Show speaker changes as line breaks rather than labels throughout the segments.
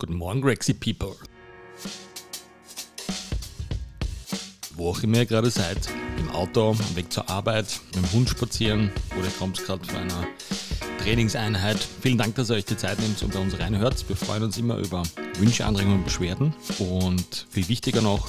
Guten Morgen, Grexy People. Wo auch immer ihr gerade seid, im Auto, am Weg zur Arbeit, mit dem Hund spazieren oder ihr kommt gerade von einer Trainingseinheit. Vielen Dank, dass ihr euch die Zeit nehmt und bei uns reinhört. Wir freuen uns immer über Wünsche, Anregungen und Beschwerden. Und viel wichtiger noch,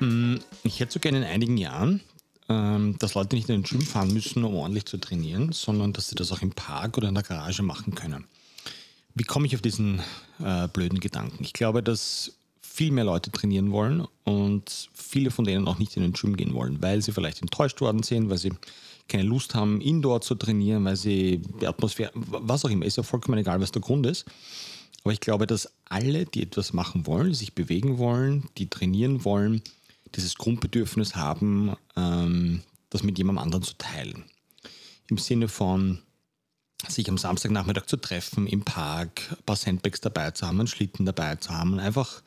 Hm, ich hätte so gerne in einigen Jahren, ähm, dass Leute nicht in den Gym fahren müssen, um ordentlich zu trainieren, sondern dass sie das auch im Park oder in der Garage machen können. Wie komme ich auf diesen äh, blöden Gedanken? Ich glaube, dass viel mehr Leute trainieren wollen und viele von denen auch nicht in den Gym gehen wollen, weil sie vielleicht enttäuscht worden sind, weil sie keine Lust haben, indoor zu trainieren, weil sie die Atmosphäre, was auch immer, ist ja vollkommen egal, was der Grund ist. Aber ich glaube, dass alle, die etwas machen wollen, sich bewegen wollen, die trainieren wollen, dieses Grundbedürfnis haben, ähm, das mit jemandem anderen zu teilen. Im Sinne von sich am Samstagnachmittag zu treffen, im Park, ein paar Sandbags dabei zu haben, einen Schlitten dabei zu haben einfach,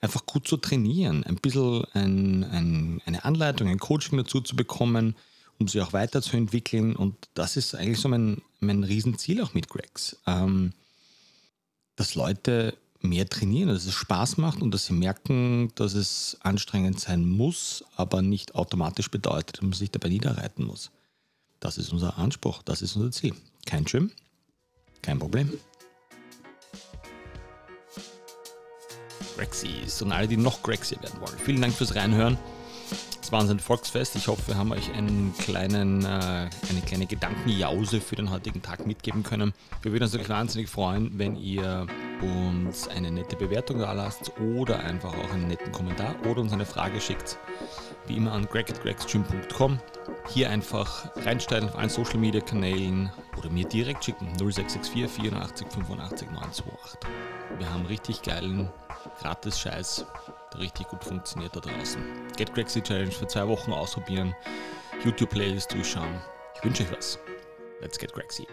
einfach gut zu trainieren, ein bisschen ein, ein, eine Anleitung, ein Coaching dazu zu bekommen, um sich auch weiterzuentwickeln. Und das ist eigentlich so mein, mein Riesenziel auch mit Gregs. Ähm, dass Leute mehr trainieren, dass es Spaß macht und dass sie merken, dass es anstrengend sein muss, aber nicht automatisch bedeutet, dass man sich dabei niederreiten muss. Das ist unser Anspruch, das ist unser Ziel. Kein Gym, kein Problem. Grexies und alle, die noch Grexier werden wollen. Vielen Dank fürs Reinhören. War unser Volksfest. Ich hoffe, wir haben euch einen kleinen, äh, eine kleine Gedankenjause für den heutigen Tag mitgeben können. Wir würden uns natürlich wahnsinnig freuen, wenn ihr uns eine nette Bewertung da lasst oder einfach auch einen netten Kommentar oder uns eine Frage schickt. Wie immer an greg.gregstream.com. Hier einfach reinsteigen auf allen Social Media Kanälen oder mir direkt schicken 0664 84 85 928. Wir haben richtig geilen Gratis-Scheiß richtig gut funktioniert da draußen. Get Grexy Challenge für zwei Wochen ausprobieren, YouTube-Playlist durchschauen. Ich wünsche euch was. Let's get Grexy.